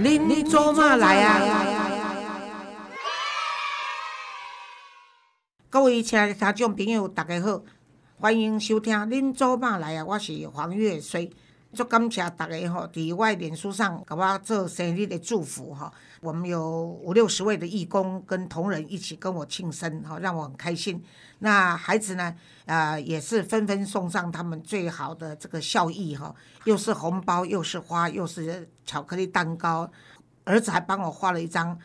恁做嘛来啊？各位亲爱的听众朋友，大家好，欢迎收听《恁做嘛来啊》，我是黄月水。足感谢大家吼，伫我脸书上给我做生日的祝福哈。我们有五六十位的义工跟同仁一起跟我庆生哈，让我很开心。那孩子呢，呃，也是纷纷送上他们最好的这个孝意哈，又是红包，又是花，又是巧克力蛋糕。儿子还帮我画了一张。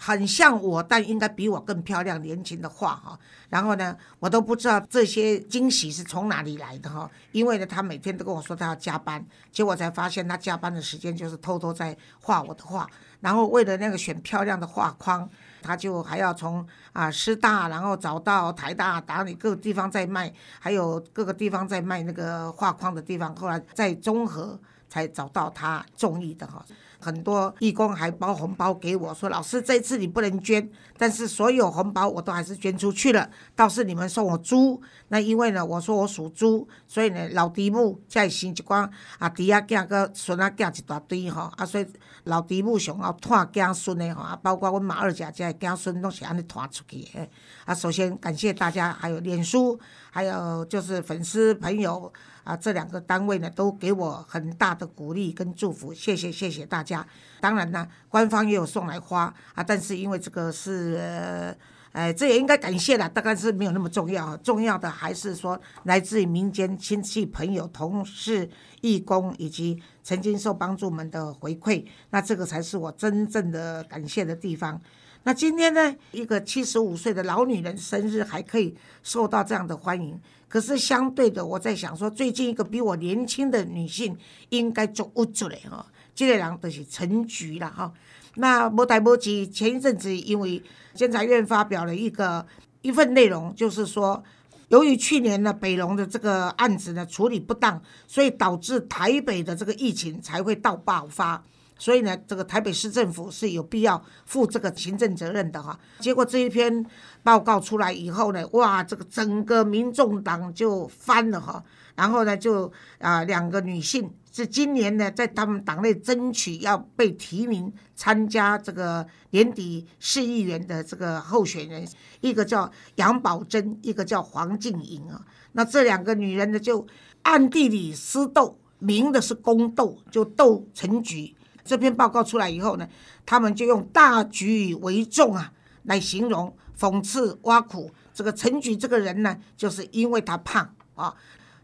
很像我，但应该比我更漂亮、年轻的画哈。然后呢，我都不知道这些惊喜是从哪里来的哈。因为呢，他每天都跟我说他要加班，结果才发现他加班的时间就是偷偷在画我的画。然后为了那个选漂亮的画框，他就还要从啊师大，然后找到台大，打理各个地方在卖，还有各个地方在卖那个画框的地方，后来在综合才找到他中意的哈。很多义工还包红包给我，说老师这次你不能捐，但是所有红包我都还是捐出去了。倒是你们送我猪，那因为呢，我说我属猪，所以呢，老嫡母在生一寡啊，弟啊囝个孙啊囝一大堆吼，啊，所以老嫡母上后拖囝孙的吼，啊，包括阮马二姐这囝孙拢是安尼拖出去的。啊，首先感谢大家，还有脸书，还有就是粉丝朋友。啊，这两个单位呢，都给我很大的鼓励跟祝福，谢谢谢谢大家。当然呢，官方也有送来花啊，但是因为这个是，呃，这也应该感谢了，大概是没有那么重要。重要的还是说来自于民间亲戚朋友、同事、义工以及曾经受帮助们的回馈，那这个才是我真正的感谢的地方。那今天呢，一个七十五岁的老女人生日还可以受到这样的欢迎。可是相对的，我在想说，最近一个比我年轻的女性应该做屋主嘞哈，这个人就是陈菊了哈。那莫代莫急，前一阵子因为监察院发表了一个一份内容，就是说，由于去年呢北龙的这个案子呢处理不当，所以导致台北的这个疫情才会到爆发。所以呢，这个台北市政府是有必要负这个行政责任的哈。结果这一篇报告出来以后呢，哇，这个整个民众党就翻了哈。然后呢，就啊，两个女性是今年呢，在他们党内争取要被提名参加这个年底市议员的这个候选人，一个叫杨宝珍，一个叫黄静莹啊。那这两个女人呢，就暗地里私斗，明的是宫斗，就斗陈菊。这篇报告出来以后呢，他们就用大局为重啊来形容、讽刺、挖苦这个陈菊这个人呢，就是因为他胖啊。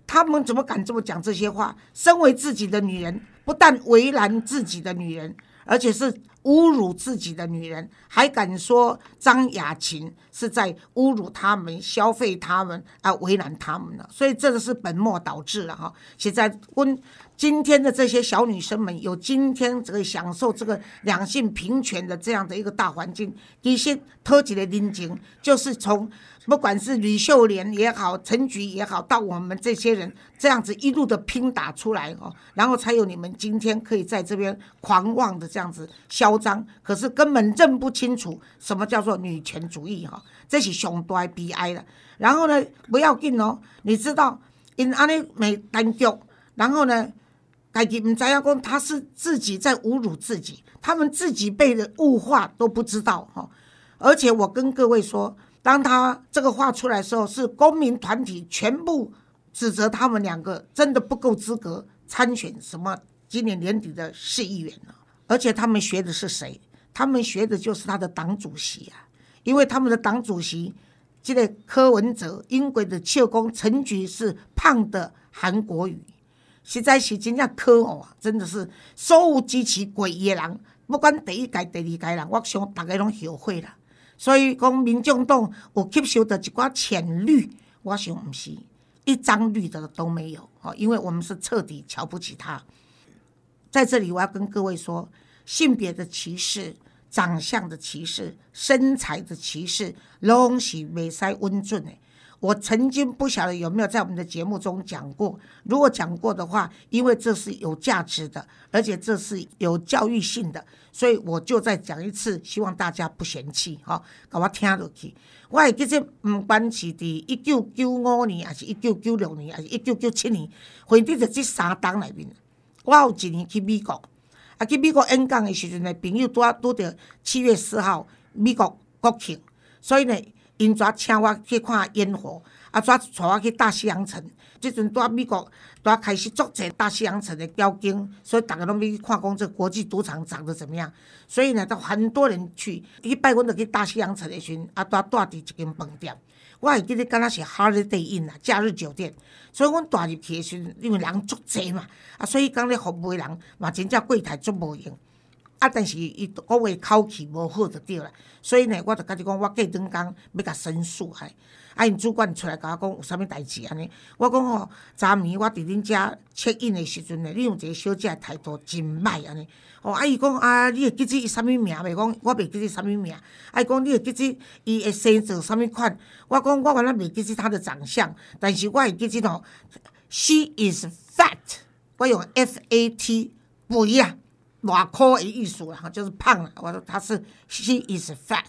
他们怎么敢这么讲这些话？身为自己的女人，不但为难自己的女人，而且是侮辱自己的女人，还敢说张雅琴是在侮辱他们、消费他们啊，为难他们了。所以这个是本末倒置了哈。现在温。今天的这些小女生们有今天这个享受这个两性平权的这样的一个大环境，一些特级的拎情，就是从不管是吕秀莲也好，陈菊也好，到我们这些人这样子一路的拼打出来哦，然后才有你们今天可以在这边狂妄的这样子消嚣张，可是根本认不清楚什么叫做女权主义哈，这是上大悲哀的。然后呢，不要紧哦，你知道因安尼没单脚，然后呢？该己唔知影讲，他是自己在侮辱自己，他们自己被人物化都不知道哈。而且我跟各位说，当他这个话出来的时候，是公民团体全部指责他们两个真的不够资格参选什么今年年底的市议员了。而且他们学的是谁？他们学的就是他的党主席啊，因为他们的党主席这个柯文哲英国的切公陈菊是胖的韩国语。实在是真正可恶啊，真的是所有支持过伊的人，不管第一届、第二届人，我想大家拢后悔啦。所以讲，民众党有吸收的一寡浅绿，我想毋是一张绿的都没有哦，因为我们是彻底瞧不起他。在这里，我要跟各位说，性别的歧视、长相的歧视、身材的歧视，拢是袂使温准的。我曾经不晓得有没有在我们的节目中讲过，如果讲过的话，因为这是有价值的，而且这是有教育性的，所以我就再讲一次，希望大家不嫌弃哈，给我听落去。我还记得，不管是伫一九九五年，还是一九九六年，还是一九九七年，或者在这三档里面，我有一年去美国，啊，去美国演讲的时阵呢，朋友拄啊拄着七月四号美国国庆，所以呢，因怎请我去看烟火，啊，怎带我去大西洋城。即阵拄啊美国拄啊开始足济大西洋城的雕金，所以逐个拢要去看讲这国际赌场长得怎么样。所以呢，都很多人去。去拜阮就去大西洋城的时阵，啊，拄啊住伫一间饭店。我会记得敢若是 Holiday Inn 啊，假日酒店。所以阮住入去的时，因为人足济嘛，啊，所以讲咧服务的人嘛，真正柜台足无用。啊，但是伊讲话口气无好就对啦。所以呢，我就甲你讲，我过两工要甲申诉嘿。啊，因主管出来甲我讲有啥物代志安尼？我讲吼，昨暝我伫恁遮 check in 的时阵呢，你用一个小姐的态度真歹安尼。哦，啊伊讲啊，你会记住伊啥物名袂？讲我袂记住啥物名。啊伊讲你会记住伊的生做啥物款？我讲我原来袂记住她的长相，但是我会记住吼，she is fat。我用 f a t 肥啊，偌箍的意思啦，就是胖啦。我说她是 she is fat。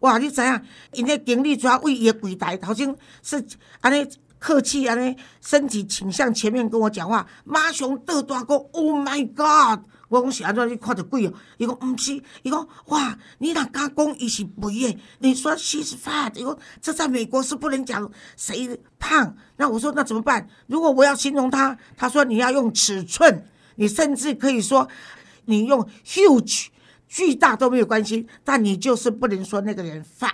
哇！你知影，因迄经理主要为伊个柜台头先是安尼客气，安尼身体倾向前面跟我讲话，马上倒大讲，Oh my God！我讲是安怎你看着鬼哦？伊讲毋是，伊讲哇，你若敢讲伊是肥诶？你说 she's fat，伊讲这在美国是不能讲谁胖。那我说那怎么办？如果我要形容他，他说你要用尺寸，你甚至可以说你用 huge。巨大都没有关系，但你就是不能说那个人 fat，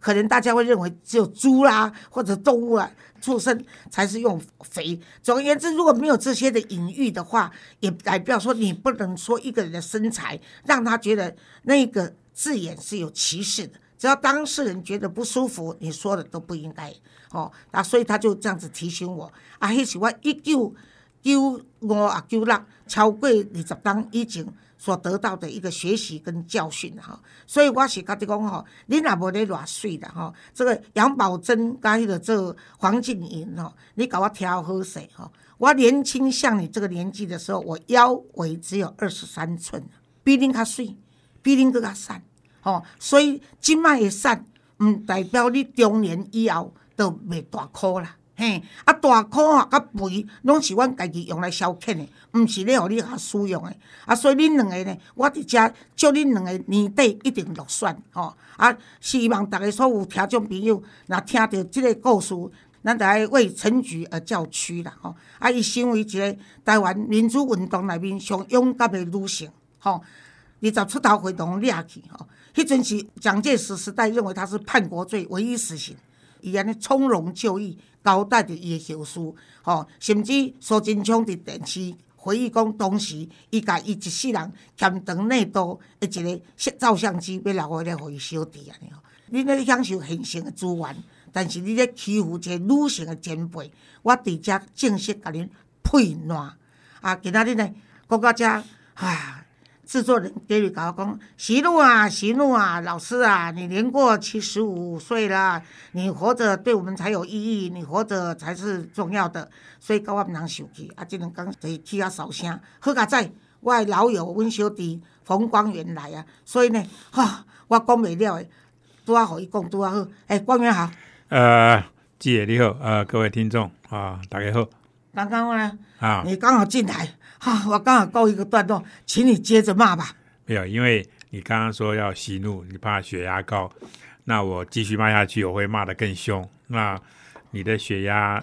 可能大家会认为只有猪啦或者动物啊畜生才是用肥。总而言之，如果没有这些的隐喻的话，也代表说你不能说一个人的身材让他觉得那个字眼是有歧视的。只要当事人觉得不舒服，你说的都不应该哦。那所以他就这样子提醒我啊，迄是我一九九五啊九六超过二十当以前。所得到的一个学习跟教训哈，所以我是甲你讲吼，你若无咧偌水的吼，这个杨宝珍甲迄个这黄静莹吼，你甲我挑好势吼。我年轻像你这个年纪的时候，我腰围只有二十三寸，比恁较水，比恁更较瘦吼。所以即卖会瘦，毋代表你中年以后都袂大箍啦。嘿，啊大箍啊，甲肥拢是阮家己用来消遣的，毋是咧互你遐使用的。啊，所以恁两个呢，我伫遮祝恁两个年底一定落选吼。啊，希望逐个所有听众朋友，若听到即个故事，咱就爱为陈菊而叫屈啦吼。啊，伊身为一个台湾民主运动内面上勇敢的女性吼。二十出头回动掠去吼，迄阵是蒋介石时代认为他是叛国罪唯一死刑，伊安尼从容就义。交代着伊诶后事，吼，甚至苏贞昌伫电视回忆讲，当时伊甲伊一世人欠长内度诶一个照相机，要留下来互伊小弟安尼吼。你咧享受现成诶资源，但是你咧欺负一个女性诶前辈，我伫遮正式甲恁配烂。啊，今仔日呢，讲到遮，唉。制作人给你搞讲，喜怒啊，喜怒啊，老师啊，你年过七十五岁了，你活着对我们才有意义，你活着才是重要的，所以搞我毋通生气，啊，即两讲就起啊扫声，好佳仔，我的老友阮小弟冯光远来啊，所以呢，哈，我讲袂了诶，拄啊，互伊讲拄啊好，诶，光远好，呃，姐你好，呃，各位听众啊，大家好，刚刚呢，啊，你刚好进来。好，我刚好告一个段落，请你接着骂吧。没有，因为你刚刚说要息怒，你怕血压高，那我继续骂下去，我会骂得更凶。那你的血压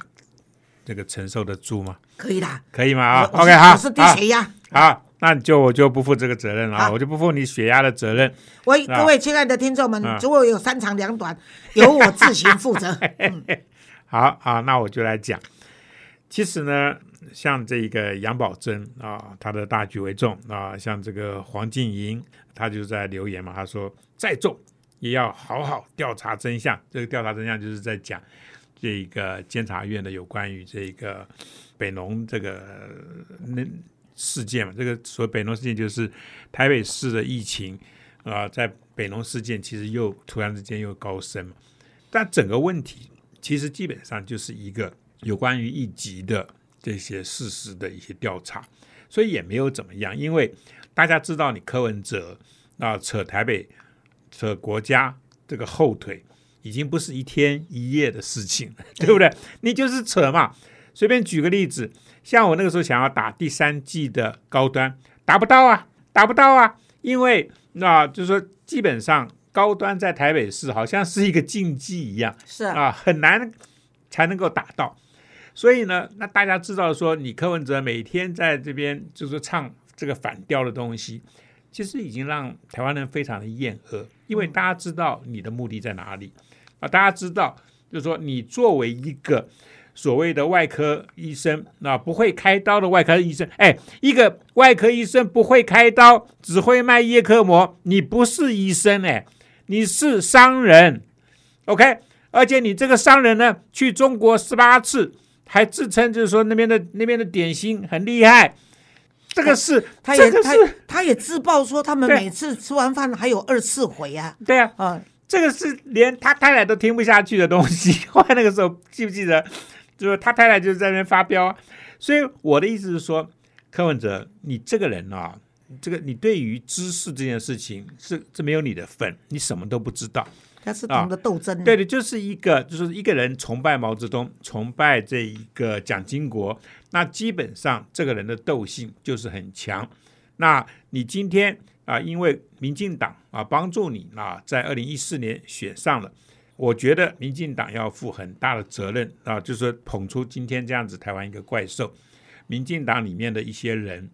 这个承受得住吗？可以的，可以吗？啊，OK，好，我是低血压。好，那你就我就不负这个责任了，我就不负你血压的责任。我各位亲爱的听众们，如果有三长两短，由我自行负责。好好，那我就来讲。其实呢。像这个杨宝珍啊，他的大局为重啊，像这个黄静莹，他就在留言嘛，他说再重也要好好调查真相。这个调查真相就是在讲这个监察院的有关于这个北农这个那事件嘛。这个所谓北农事件，就是台北市的疫情啊，在北农事件其实又突然之间又高升嘛。但整个问题其实基本上就是一个有关于一级的。这些事实的一些调查，所以也没有怎么样，因为大家知道你柯文哲啊扯台北扯国家这个后腿，已经不是一天一夜的事情了，对不对？你就是扯嘛。随便举个例子，像我那个时候想要打第三季的高端，达不到啊，达不到啊，因为那就是说，基本上高端在台北市好像是一个禁忌一样是啊，很难才能够达到。所以呢，那大家知道说，你柯文哲每天在这边就是唱这个反调的东西，其实已经让台湾人非常的厌恶，因为大家知道你的目的在哪里啊，大家知道就是说，你作为一个所谓的外科医生，那不会开刀的外科医生，哎，一个外科医生不会开刀，只会卖叶克膜，你不是医生哎，你是商人，OK，而且你这个商人呢，去中国十八次。还自称就是说那边的那边的点心很厉害，这个是他也他他也自曝说他们每次吃完饭还有二次回啊，对啊，啊，这个是连他太太都听不下去的东西。后来那个时候记不记得，就是他太太就在那边发飙。所以我的意思是说，柯文哲，你这个人啊，这个你对于知识这件事情是这没有你的份，你什么都不知道。他是懂得斗争，对的，就是一个，就是一个人崇拜毛泽东，崇拜这一个蒋经国，那基本上这个人的斗性就是很强。那你今天啊，因为民进党啊帮助你啊，在二零一四年选上了，我觉得民进党要负很大的责任啊，就是捧出今天这样子台湾一个怪兽，民进党里面的一些人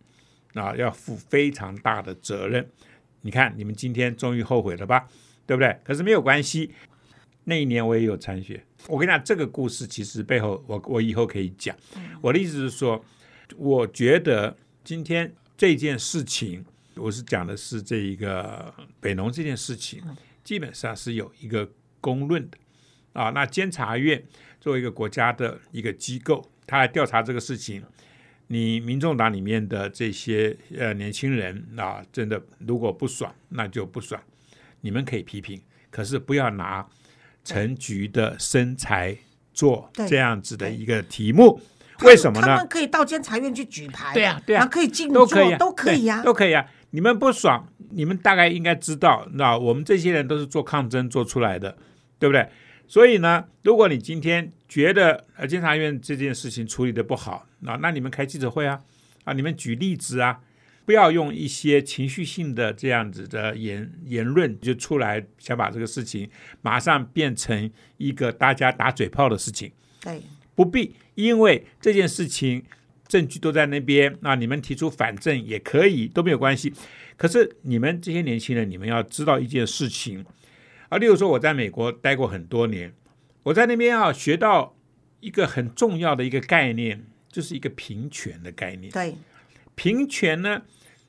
啊，要负非常大的责任。你看，你们今天终于后悔了吧？对不对？可是没有关系。那一年我也有参选。我跟你讲，这个故事其实背后，我我以后可以讲。我的意思是说，我觉得今天这件事情，我是讲的是这一个北农这件事情，基本上是有一个公论的啊。那监察院作为一个国家的一个机构，他来调查这个事情，你民众党里面的这些呃年轻人啊，真的如果不爽，那就不爽。你们可以批评，可是不要拿陈菊的身材做这样子的一个题目。为什么呢？他们可以到监察院去举牌，对啊，对啊，可以进都可以，都可以呀，都可以啊。你们不爽，你们大概应该知道，那我们这些人都是做抗争做出来的，对不对？所以呢，如果你今天觉得呃监察院这件事情处理的不好，那那你们开记者会啊，啊，你们举例子啊。不要用一些情绪性的这样子的言言论就出来，想把这个事情马上变成一个大家打嘴炮的事情。对，不必，因为这件事情证据都在那边，那你们提出反证也可以，都没有关系。可是你们这些年轻人，你们要知道一件事情啊，例如说我在美国待过很多年，我在那边啊学到一个很重要的一个概念，就是一个平权的概念。对。平权呢，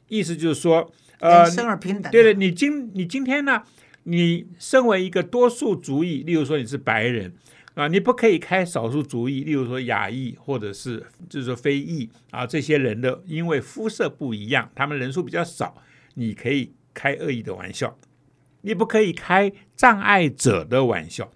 意思就是说，呃，生而平等。对对，你今你今天呢，你身为一个多数族裔，例如说你是白人啊，你不可以开少数族裔，例如说亚裔或者是就是说非裔啊，这些人的因为肤色不一样，他们人数比较少，你可以开恶意的玩笑，你不可以开障碍者的玩笑，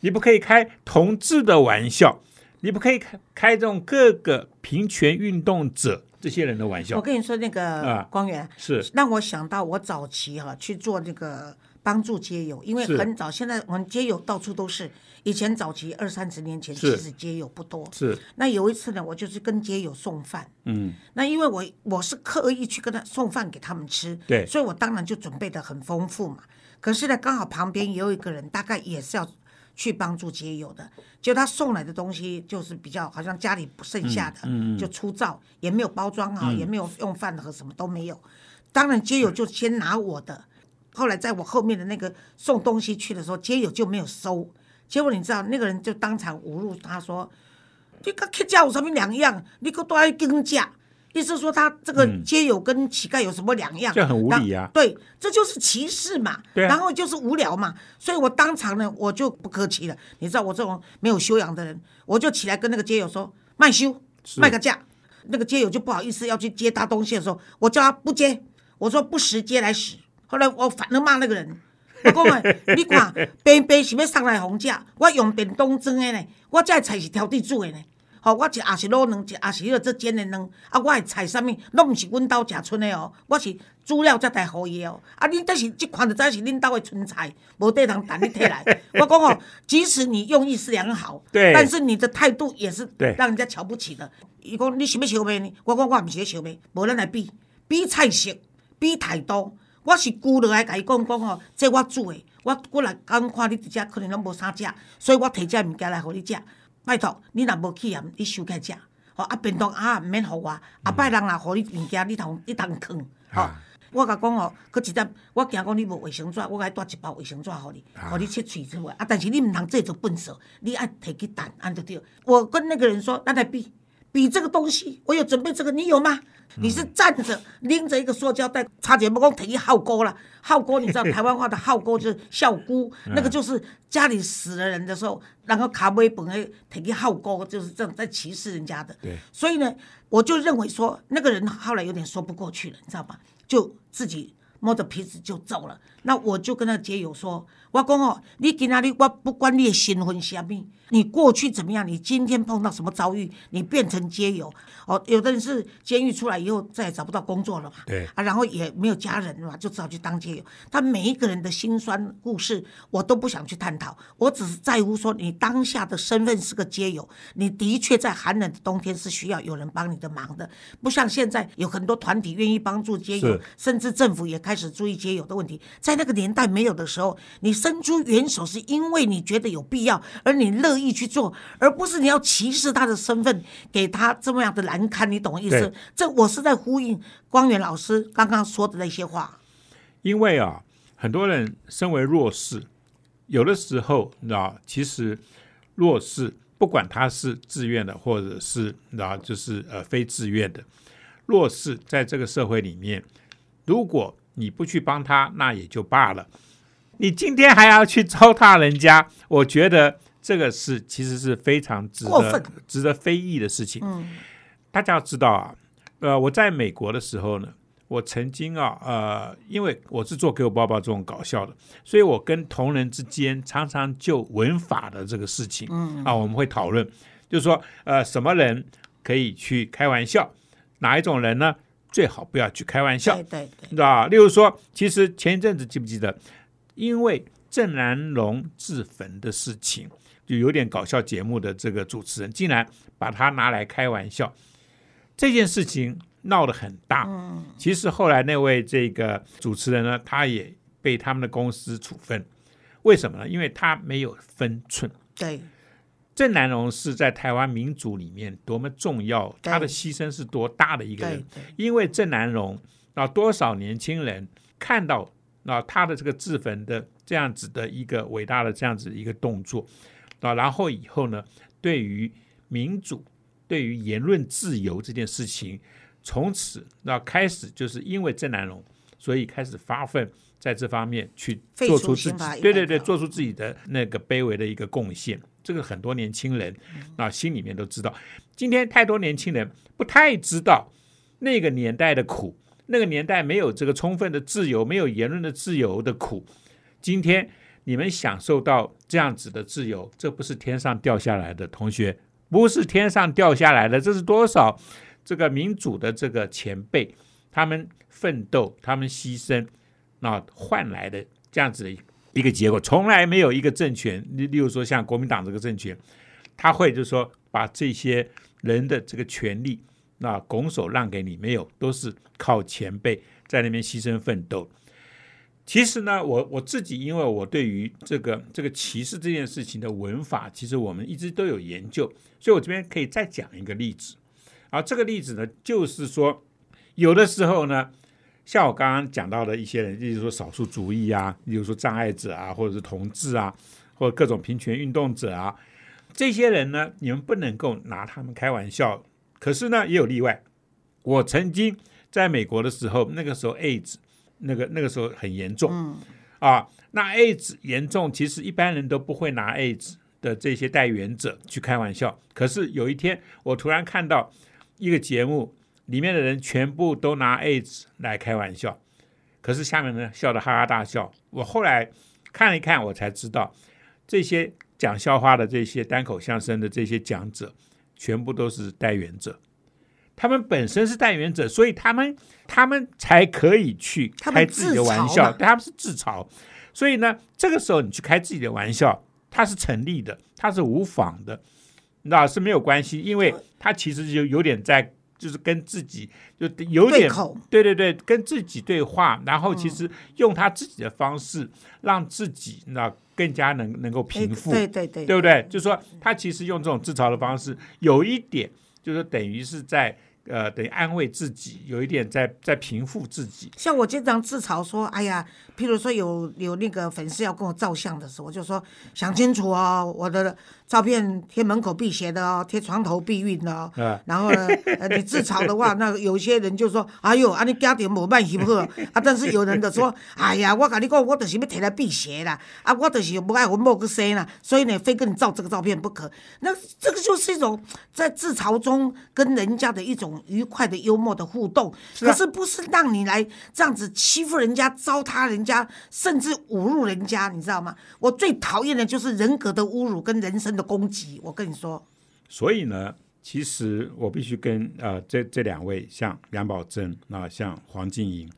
你不可以开同志的玩笑，你不可以开开这种各个平权运动者。这些人的玩笑，我跟你说，那个光源是让我想到我早期哈去做那个帮助街友，因为很早，现在我们街友到处都是。以前早期二三十年前，其实街友不多。是。那有一次呢，我就是跟街友送饭。嗯。那因为我我是刻意去跟他送饭给他们吃，对，所以我当然就准备的很丰富嘛。可是呢，刚好旁边也有一个人，大概也是要。去帮助街友的，就他送来的东西就是比较好像家里不剩下的，就粗糙，也没有包装好，也没有用饭盒，什么都没有。当然街友就先拿我的，后来在我后面的那个送东西去的时候，街友就没有收。结果你知道那个人就当场侮辱他说：“你跟乞丐有什么两样？你可都爱跟价。”意思说他这个街友跟乞丐有什么两样？这很无理啊！对，这就是歧视嘛。对，然后就是无聊嘛。所以我当场呢，我就不客气了。你知道我这种没有修养的人，我就起来跟那个街友说卖修，卖个价。那个街友就不好意思要去接他东西的时候，我叫他不接，我说不识接来使。后来我反而骂那个人，我讲啊，你看边边是要上来红价，我用电动装的呢，我这菜是挑地煮的呢。好，我食也是卤卵，食也是迄个做煎的卵。啊，我的菜啥物，拢毋是阮兜食剩的哦。我是煮了才来互伊哦。啊，恁这是即款就知是恁兜的剩菜，无地通等你摕来。我讲哦，即使你用意是良好，对，但是你的态度也是让人家瞧不起的。伊讲你想要烧麦呢？我讲我毋是咧烧麦，无咱来比比菜色，比态度。我是跪落来甲伊讲讲吼，这我煮的，我过来刚看你伫遮可能拢无啥食，所以我摕遮物件来互你食。拜托，你若无去盐，你收起来食。吼啊，便当啊，毋免互我，啊拜人若互你物件，你通你通囥。吼、啊我甲讲吼，佮一点，我惊讲你无卫生纸，我甲你带一包卫生纸互你，互你切喙之外。啊，但是你毋通这做笨手，你爱摕去等，安着对。我跟那个人说，咱来比比这个东西，我有准备这个，你有吗？你是站着拎着一个塑胶袋，差点不讲摕去耗锅了。耗锅你知道台湾话的耗锅就是孝姑，那个就是家里死了人的时候，然后卡威本诶摕去耗锅，就是这种在歧视人家的。对所以呢，我就认为说那个人后来有点说不过去了，你知道吗？就自己摸着鼻子就走了。那我就跟他结友说，我讲哦，你今仔日我不管你的身份是啥物，你过去怎么样，你今天碰到什么遭遇，你变成街友哦。有的人是监狱出来以后再也找不到工作了嘛，对啊，然后也没有家人嘛，就只好去当街友。他每一个人的辛酸故事，我都不想去探讨，我只是在乎说，你当下的身份是个街友，你的确在寒冷的冬天是需要有人帮你的忙的，不像现在有很多团体愿意帮助街友，甚至政府也开始注意街友的问题。在那个年代没有的时候，你伸出援手是因为你觉得有必要，而你乐意去做，而不是你要歧视他的身份，给他这么样的难堪。你懂我意思？这我是在呼应光远老师刚刚说的那些话。因为啊，很多人身为弱势，有的时候你知道，其实弱势不管他是自愿的，或者是你知道，就是呃非自愿的，弱势在这个社会里面，如果你不去帮他，那也就罢了。你今天还要去糟蹋人家，我觉得这个是其实是非常值得值得非议的事情。嗯。大家要知道啊，呃，我在美国的时候呢，我曾经啊，呃，因为我是做给我爸爸这种搞笑的，所以我跟同仁之间常常就文法的这个事情，嗯。啊，我们会讨论，就是说，呃，什么人可以去开玩笑，哪一种人呢，最好不要去开玩笑。对，对对。你知道吧？例如说，其实前一阵子记不记得，因为郑南龙自焚的事情，就有点搞笑节目的这个主持人，竟然把他拿来开玩笑，这件事情闹得很大。嗯其实后来那位这个主持人呢，他也被他们的公司处分，为什么呢？因为他没有分寸。对郑南榕是在台湾民主里面多么重要，他的牺牲是多大的一个人。因为郑南榕啊，多少年轻人看到啊他的这个自焚的这样子的一个伟大的这样子一个动作啊，然后以后呢，对于民主、对于言论自由这件事情，从此那开始就是因为郑南榕，所以开始发奋在这方面去做出自己对对对，做出自己的那个卑微的一个贡献。这个很多年轻人啊心里面都知道。今天太多年轻人不太知道那个年代的苦，那个年代没有这个充分的自由，没有言论的自由的苦。今天你们享受到这样子的自由，这不是天上掉下来的，同学，不是天上掉下来的，这是多少这个民主的这个前辈他们奋斗、他们牺牲，那换来的这样子的一个结果，从来没有一个政权，例例如说像国民党这个政权，他会就是说把这些人的这个权利那拱手让给你，没有，都是靠前辈在那边牺牲奋斗。其实呢，我我自己因为我对于这个这个歧视这件事情的文法，其实我们一直都有研究，所以我这边可以再讲一个例子。而，这个例子呢，就是说有的时候呢，像我刚刚讲到的一些人，例如说少数族裔啊，例如说障碍者啊，或者是同志啊，或者各种平权运动者啊，这些人呢，你们不能够拿他们开玩笑。可是呢，也有例外。我曾经在美国的时候，那个时候 AIDS 那个那个时候很严重，嗯啊，那 AIDS 严重，其实一般人都不会拿 AIDS 的这些代言者去开玩笑。可是有一天，我突然看到一个节目，里面的人全部都拿 AIDS 来开玩笑，可是下面呢笑得哈哈大笑。我后来看了一看，我才知道这些讲笑话的这些单口相声的这些讲者，全部都是代言者。他们本身是代言者，所以他们他们才可以去开自己的玩笑，他们是自嘲。所以呢，这个时候你去开自己的玩笑，它是成立的，它是无妨的，那是没有关系，因为它其实就有点在就是跟自己就有点对，对对对，跟自己对话，然后其实用他自己的方式，让自己那更加能能够平复，对对对对。不对？就是说，他其实用这种自嘲的方式，有一点就是等于是在呃，等于安慰自己，有一点在在平复自己。像我经常自嘲说，哎呀，譬如说有有那个粉丝要跟我照相的时候，我就说想清楚哦，我的照片贴门口辟邪的哦，贴床头避孕的哦。啊然后呢，呃，你自嘲的话，那有些人就说，哎呦，啊你家庭无办翕好啊，但是有人就说，哎呀，我跟你讲，我就是要摕来辟邪啦，啊，我就是不爱我某个生啦，所以呢，非跟你照这个照片不可。那这个就是一种在自嘲中跟人家的一种愉快的幽默的互动，啊可是不是让你来这样子欺负人家、糟蹋人家，甚至侮辱人家，你知道吗？我最讨厌的就是人格的侮辱跟人身的攻击。我跟你说，所以呢，其实我必须跟呃这这两位，像梁宝珍啊、像黄静莹，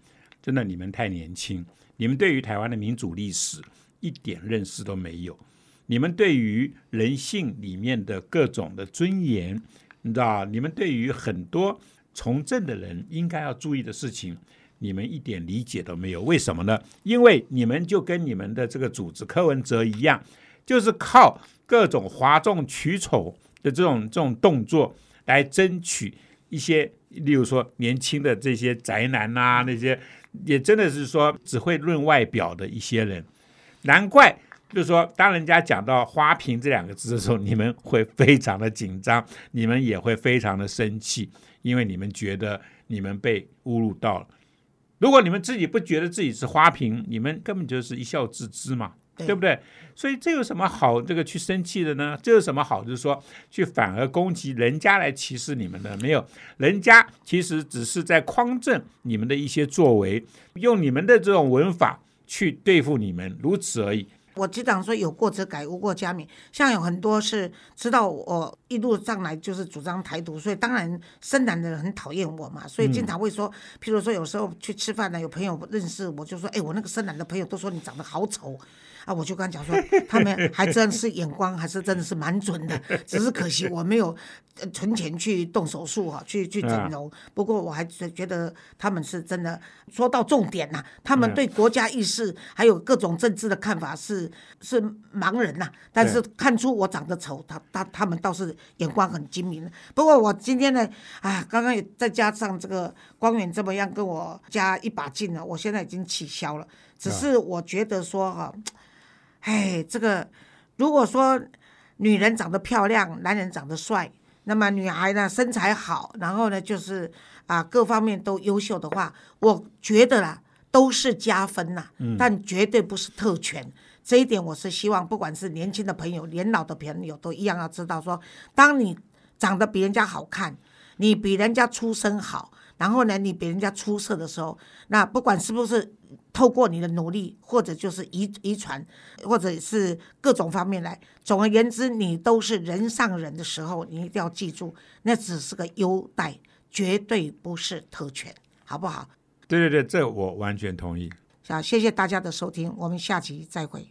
真的你们太年轻，你们对于台湾的民主历史一点认识都没有，你们对于人性里面的各种的尊严，你知道，你们对于很多从政的人应该要注意的事情。你们一点理解都没有，为什么呢？因为你们就跟你们的这个组织柯文哲一样，就是靠各种哗众取宠的这种这种动作来争取一些，例如说年轻的这些宅男啊，那些也真的是说只会论外表的一些人，难怪。就是说，当人家讲到“花瓶”这两个字的时候，你们会非常的紧张，你们也会非常的生气，因为你们觉得你们被侮辱到了。如果你们自己不觉得自己是花瓶，你们根本就是一笑置之嘛，对对不对？所以这有什么好这个去生气的呢？这有什么好？就是说去反而攻击人家来歧视你们的？没有，人家其实只是在匡正你们的一些作为，用你们的这种文法去对付你们，如此而已。我经常说有过则改，无过加勉。像有很多是知道我一路上来就是主张台独，所以当然深蓝的人很讨厌我嘛，所以经常会说，譬如说有时候去吃饭呢，有朋友认识我就说，哎，我那个深蓝的朋友都说你长得好丑。啊，我就跟他讲说，他们还真是眼光还是真的是蛮准的，只是可惜我没有呃存钱去动手术哈、去去整容。不过我还是觉得他们是真的说到重点呐、他们嗯对国家意识还有各种政治的看法是是盲人呐、但是看出我长得丑，他他他们倒是眼光很精明。不过我今天呢，啊，刚刚也再加上这个光远这么样跟我加一把劲了，我现在已经取消了。只是我觉得说哈、哎，这个如果说女人长得漂亮，男人长得帅，那么女孩呢身材好，然后呢就是啊各方面都优秀的话，我觉得啦都是加分呐、但绝对不是特权。这一点我是希望，不管是年轻的朋友、年老的朋友，都一样要知道说，当你长得比人家好看，你比人家出身好，然后呢，你比人家出色的时候，那不管是不是透过你的努力，或者就是遗遗传，或者是各种方面来，总而言之，你都是人上人的时候，你一定要记住，那只是个优待，绝对不是特权，好不好？对对对，这我完全同意。好，谢谢大家的收听，我们下期再会。